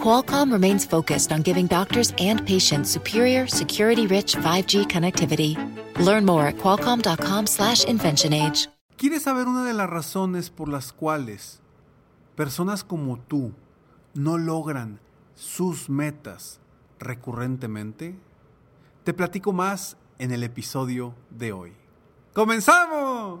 Qualcomm remains focused on giving doctors and patients superior, security-rich 5G connectivity. Learn more at qualcomm.com/inventionage. ¿Quieres saber una de las razones por las cuales personas como tú no logran sus metas recurrentemente? Te platico más en el episodio de hoy. ¡Comenzamos!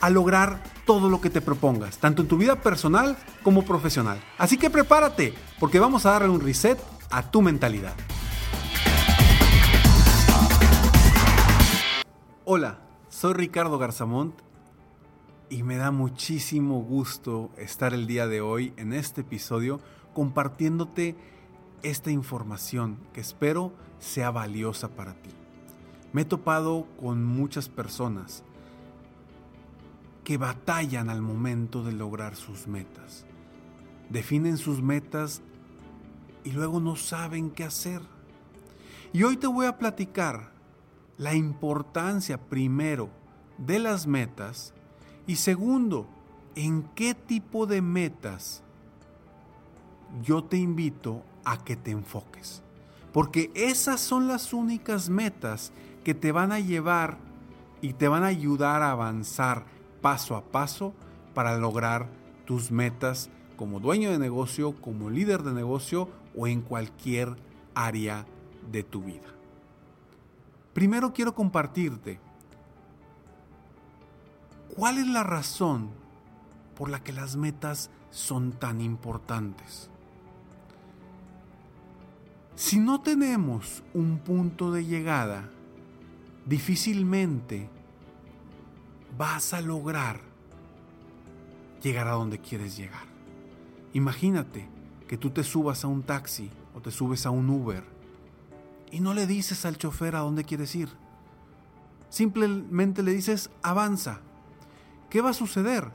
a lograr todo lo que te propongas, tanto en tu vida personal como profesional. Así que prepárate, porque vamos a darle un reset a tu mentalidad. Hola, soy Ricardo Garzamont y me da muchísimo gusto estar el día de hoy en este episodio compartiéndote esta información que espero sea valiosa para ti. Me he topado con muchas personas que batallan al momento de lograr sus metas. Definen sus metas y luego no saben qué hacer. Y hoy te voy a platicar la importancia primero de las metas y segundo, en qué tipo de metas yo te invito a que te enfoques. Porque esas son las únicas metas que te van a llevar y te van a ayudar a avanzar paso a paso para lograr tus metas como dueño de negocio, como líder de negocio o en cualquier área de tu vida. Primero quiero compartirte cuál es la razón por la que las metas son tan importantes. Si no tenemos un punto de llegada, difícilmente vas a lograr llegar a donde quieres llegar. Imagínate que tú te subas a un taxi o te subes a un Uber y no le dices al chofer a dónde quieres ir. Simplemente le dices avanza. ¿Qué va a suceder?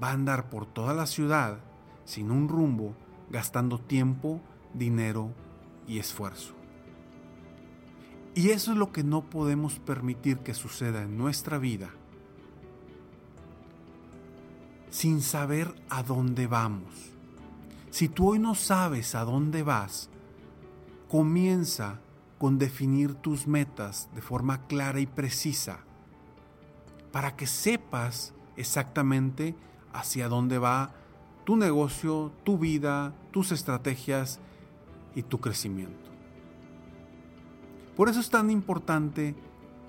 Va a andar por toda la ciudad sin un rumbo, gastando tiempo, dinero y esfuerzo. Y eso es lo que no podemos permitir que suceda en nuestra vida sin saber a dónde vamos. Si tú hoy no sabes a dónde vas, comienza con definir tus metas de forma clara y precisa para que sepas exactamente hacia dónde va tu negocio, tu vida, tus estrategias y tu crecimiento. Por eso es tan importante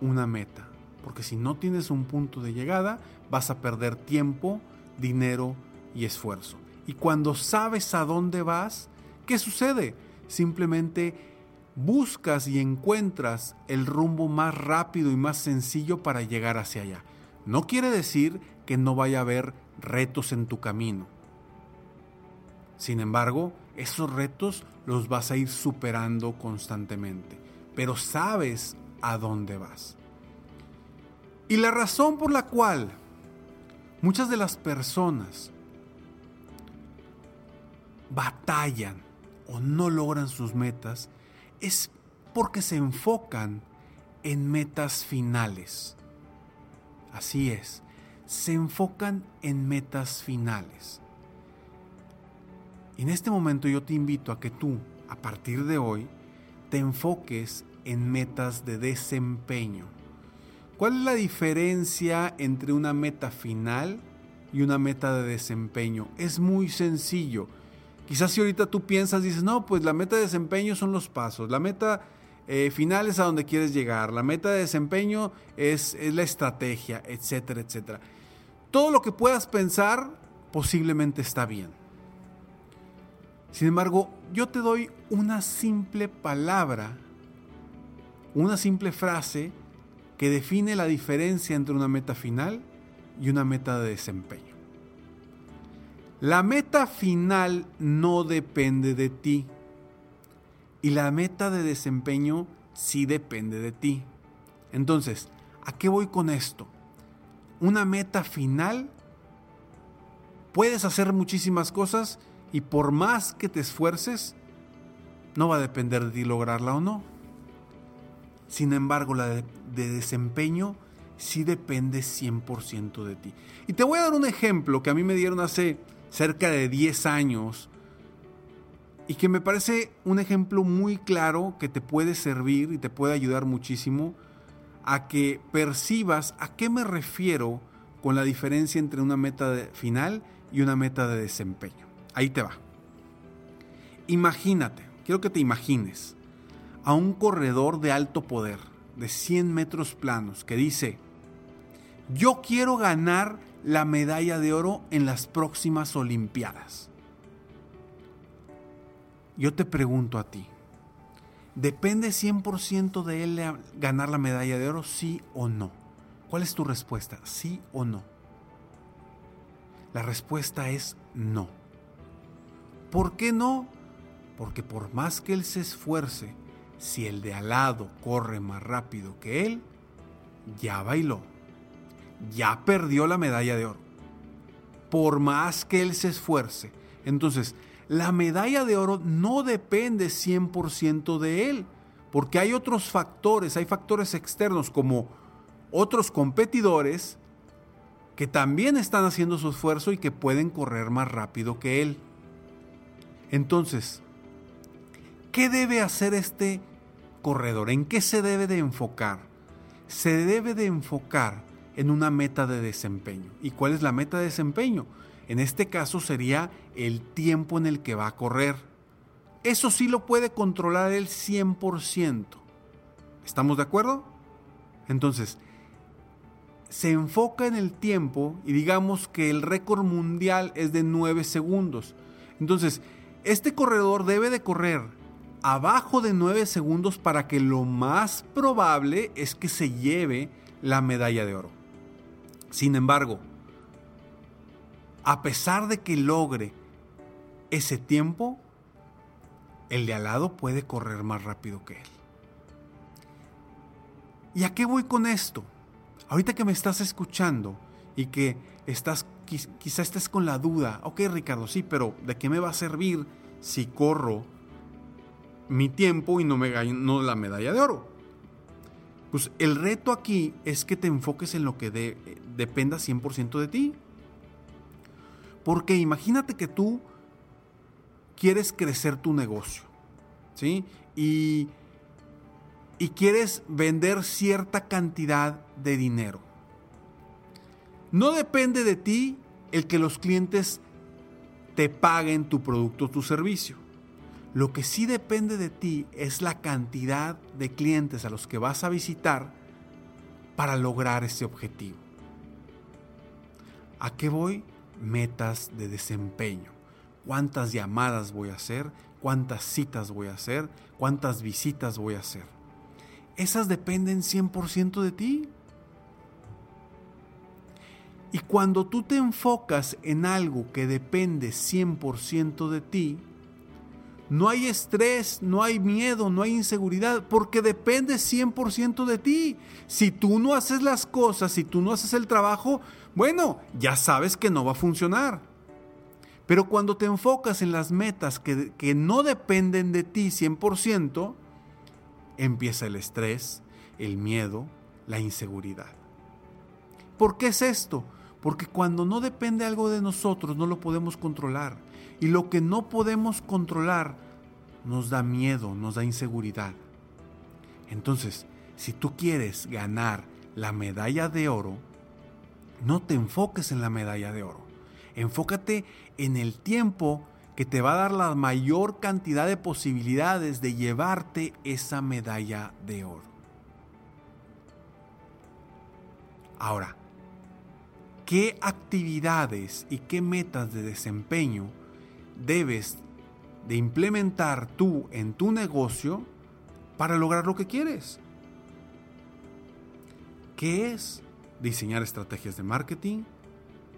una meta, porque si no tienes un punto de llegada, vas a perder tiempo, dinero y esfuerzo. Y cuando sabes a dónde vas, ¿qué sucede? Simplemente buscas y encuentras el rumbo más rápido y más sencillo para llegar hacia allá. No quiere decir que no vaya a haber retos en tu camino. Sin embargo, esos retos los vas a ir superando constantemente, pero sabes a dónde vas. Y la razón por la cual Muchas de las personas batallan o no logran sus metas es porque se enfocan en metas finales. Así es, se enfocan en metas finales. en este momento yo te invito a que tú, a partir de hoy, te enfoques en metas de desempeño. ¿Cuál es la diferencia entre una meta final y una meta de desempeño? Es muy sencillo. Quizás si ahorita tú piensas, dices, no, pues la meta de desempeño son los pasos, la meta eh, final es a donde quieres llegar, la meta de desempeño es, es la estrategia, etcétera, etcétera. Todo lo que puedas pensar posiblemente está bien. Sin embargo, yo te doy una simple palabra, una simple frase que define la diferencia entre una meta final y una meta de desempeño. La meta final no depende de ti y la meta de desempeño sí depende de ti. Entonces, ¿a qué voy con esto? Una meta final, puedes hacer muchísimas cosas y por más que te esfuerces, no va a depender de ti lograrla o no. Sin embargo, la de, desempeño sí depende 100% de ti. Y te voy a dar un ejemplo que a mí me dieron hace cerca de 10 años y que me parece un ejemplo muy claro que te puede servir y te puede ayudar muchísimo a que percibas a qué me refiero con la diferencia entre una meta final y una meta de desempeño. Ahí te va. Imagínate, quiero que te imagines a un corredor de alto poder de 100 metros planos que dice, yo quiero ganar la medalla de oro en las próximas Olimpiadas. Yo te pregunto a ti, ¿depende 100% de él ganar la medalla de oro, sí o no? ¿Cuál es tu respuesta? ¿Sí o no? La respuesta es no. ¿Por qué no? Porque por más que él se esfuerce, si el de al lado corre más rápido que él, ya bailó, ya perdió la medalla de oro. Por más que él se esfuerce. Entonces, la medalla de oro no depende 100% de él, porque hay otros factores, hay factores externos como otros competidores que también están haciendo su esfuerzo y que pueden correr más rápido que él. Entonces, ¿qué debe hacer este corredor? ¿En qué se debe de enfocar? Se debe de enfocar en una meta de desempeño. ¿Y cuál es la meta de desempeño? En este caso sería el tiempo en el que va a correr. Eso sí lo puede controlar el 100%. ¿Estamos de acuerdo? Entonces, se enfoca en el tiempo y digamos que el récord mundial es de 9 segundos. Entonces, este corredor debe de correr abajo de 9 segundos para que lo más probable es que se lleve la medalla de oro. Sin embargo, a pesar de que logre ese tiempo, el de al lado puede correr más rápido que él. ¿Y a qué voy con esto? Ahorita que me estás escuchando y que estás, quizá estés con la duda, ok Ricardo, sí, pero ¿de qué me va a servir si corro mi tiempo y no me la medalla de oro? Pues el reto aquí es que te enfoques en lo que dependa 100% de ti. Porque imagínate que tú quieres crecer tu negocio, ¿sí? Y, y quieres vender cierta cantidad de dinero. No depende de ti el que los clientes te paguen tu producto o tu servicio. Lo que sí depende de ti es la cantidad de clientes a los que vas a visitar para lograr ese objetivo. ¿A qué voy? metas de desempeño. ¿Cuántas llamadas voy a hacer? ¿Cuántas citas voy a hacer? ¿Cuántas visitas voy a hacer? Esas dependen 100% de ti. Y cuando tú te enfocas en algo que depende 100% de ti, no hay estrés, no hay miedo, no hay inseguridad, porque depende 100% de ti. Si tú no haces las cosas, si tú no haces el trabajo, bueno, ya sabes que no va a funcionar. Pero cuando te enfocas en las metas que, que no dependen de ti 100%, empieza el estrés, el miedo, la inseguridad. ¿Por qué es esto? Porque cuando no depende algo de nosotros no lo podemos controlar. Y lo que no podemos controlar nos da miedo, nos da inseguridad. Entonces, si tú quieres ganar la medalla de oro, no te enfoques en la medalla de oro. Enfócate en el tiempo que te va a dar la mayor cantidad de posibilidades de llevarte esa medalla de oro. Ahora, ¿qué actividades y qué metas de desempeño debes de implementar tú en tu negocio para lograr lo que quieres? ¿Qué es diseñar estrategias de marketing?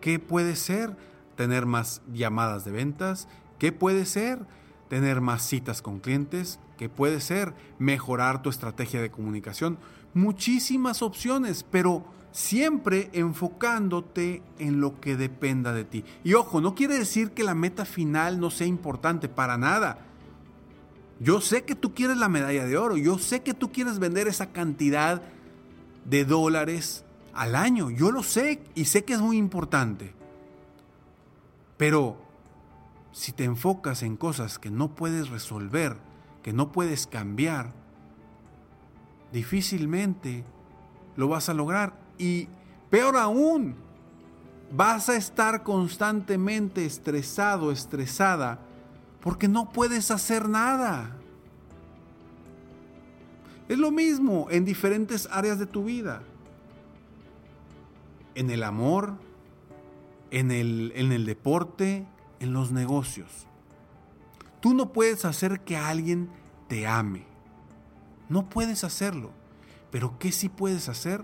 ¿Qué puede ser tener más llamadas de ventas? ¿Qué puede ser? Tener más citas con clientes. ¿Qué puede ser? Mejorar tu estrategia de comunicación. Muchísimas opciones, pero siempre enfocándote en lo que dependa de ti. Y ojo, no quiere decir que la meta final no sea importante, para nada. Yo sé que tú quieres la medalla de oro, yo sé que tú quieres vender esa cantidad de dólares al año, yo lo sé y sé que es muy importante. Pero si te enfocas en cosas que no puedes resolver, que no puedes cambiar, difícilmente lo vas a lograr. Y peor aún, vas a estar constantemente estresado, estresada, porque no puedes hacer nada. Es lo mismo en diferentes áreas de tu vida. En el amor, en el, en el deporte, en los negocios. Tú no puedes hacer que alguien te ame. No puedes hacerlo. Pero ¿qué sí puedes hacer?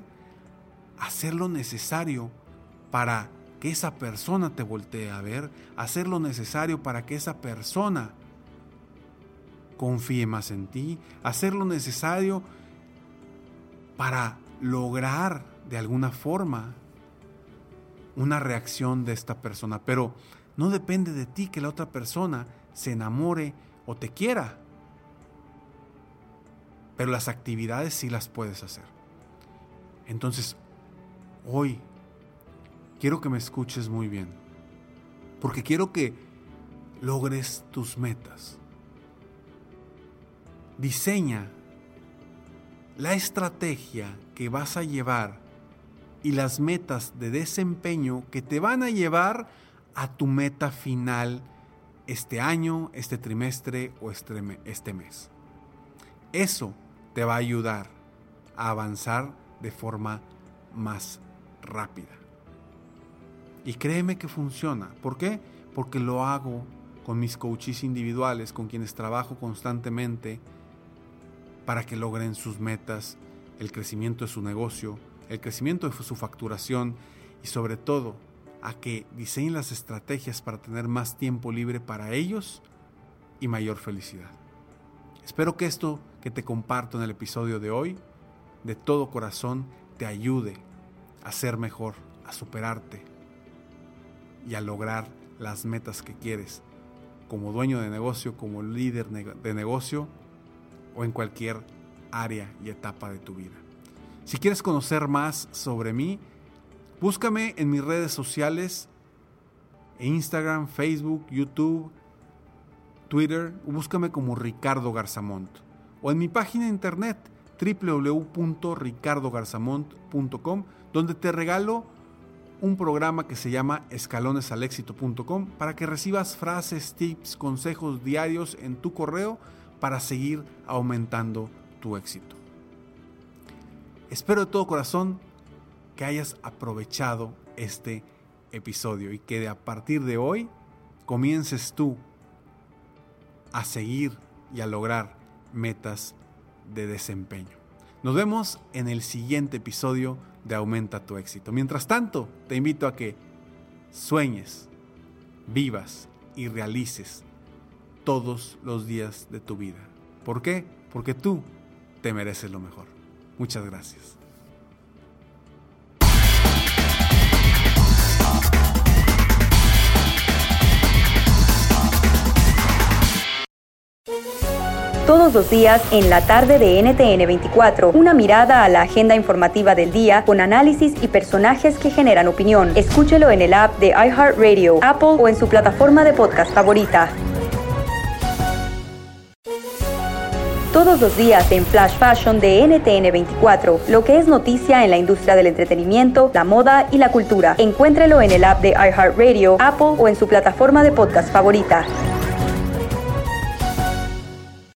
Hacer lo necesario para que esa persona te voltee a ver, hacer lo necesario para que esa persona confíe más en ti, hacer lo necesario para lograr de alguna forma una reacción de esta persona. Pero no depende de ti que la otra persona se enamore o te quiera. Pero las actividades sí las puedes hacer. Entonces, hoy quiero que me escuches muy bien. Porque quiero que logres tus metas. Diseña la estrategia que vas a llevar y las metas de desempeño que te van a llevar a tu meta final este año, este trimestre o este, este mes. Eso te va a ayudar a avanzar de forma más rápida. Y créeme que funciona. ¿Por qué? Porque lo hago con mis coaches individuales, con quienes trabajo constantemente para que logren sus metas, el crecimiento de su negocio, el crecimiento de su facturación y sobre todo a que diseñen las estrategias para tener más tiempo libre para ellos y mayor felicidad. Espero que esto que te comparto en el episodio de hoy, de todo corazón, te ayude a ser mejor, a superarte y a lograr las metas que quieres como dueño de negocio, como líder de negocio o en cualquier área y etapa de tu vida. Si quieres conocer más sobre mí, Búscame en mis redes sociales, Instagram, Facebook, YouTube, Twitter, búscame como Ricardo Garzamont. O en mi página de internet www.ricardogarzamont.com, donde te regalo un programa que se llama escalonesalexito.com para que recibas frases, tips, consejos diarios en tu correo para seguir aumentando tu éxito. Espero de todo corazón que hayas aprovechado este episodio y que a partir de hoy comiences tú a seguir y a lograr metas de desempeño. Nos vemos en el siguiente episodio de Aumenta tu éxito. Mientras tanto, te invito a que sueñes, vivas y realices todos los días de tu vida. ¿Por qué? Porque tú te mereces lo mejor. Muchas gracias. Todos los días en la tarde de NTN 24, una mirada a la agenda informativa del día con análisis y personajes que generan opinión. Escúchelo en el app de iHeartRadio, Apple o en su plataforma de podcast favorita. Todos los días en Flash Fashion de NTN 24, lo que es noticia en la industria del entretenimiento, la moda y la cultura. Encuéntrelo en el app de iHeartRadio, Apple o en su plataforma de podcast favorita.